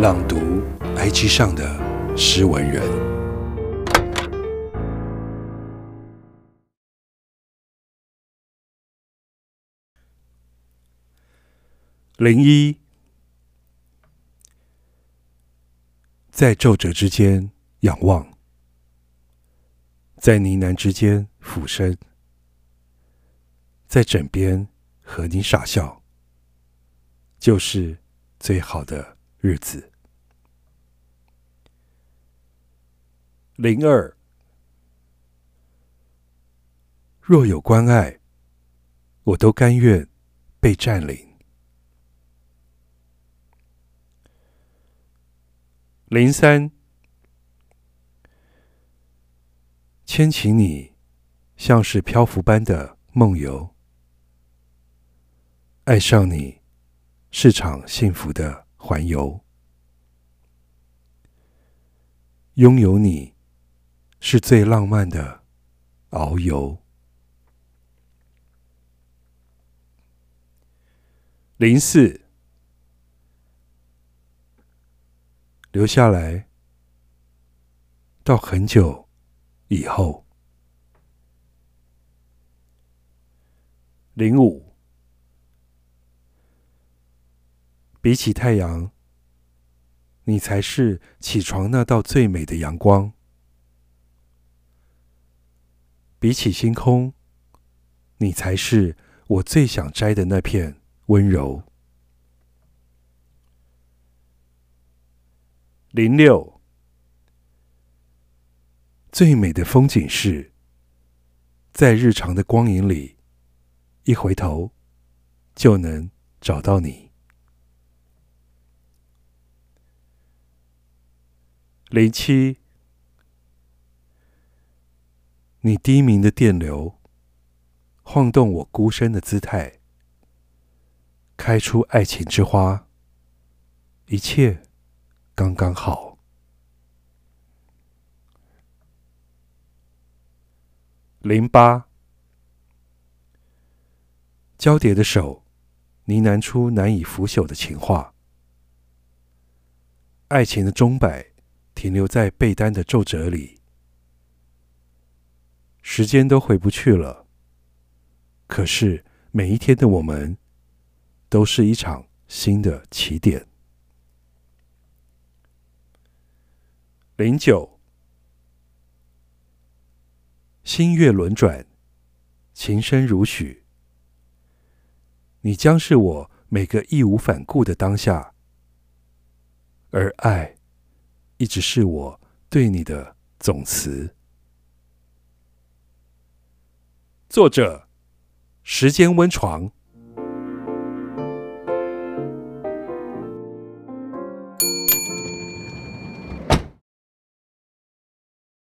朗读 IG 上的诗文人。零一，在皱褶之间仰望，在呢喃之间俯身，在枕边和你傻笑，就是最好的日子。零二，若有关爱，我都甘愿被占领。零三，牵起你，像是漂浮般的梦游。爱上你，是场幸福的环游。拥有你，是最浪漫的遨游。零四，留下来，到很久以后。零五。比起太阳，你才是起床那道最美的阳光；比起星空，你才是我最想摘的那片温柔。零六，最美的风景是，在日常的光影里，一回头就能找到你。零七，你低鸣的电流，晃动我孤身的姿态，开出爱情之花，一切刚刚好。零八，交叠的手，呢喃出难以腐朽的情话，爱情的钟摆。停留在被单的皱褶里，时间都回不去了。可是每一天的我们，都是一场新的起点。零九，星月轮转，情深如许。你将是我每个义无反顾的当下，而爱。一直是我对你的总词。作者：时间温床。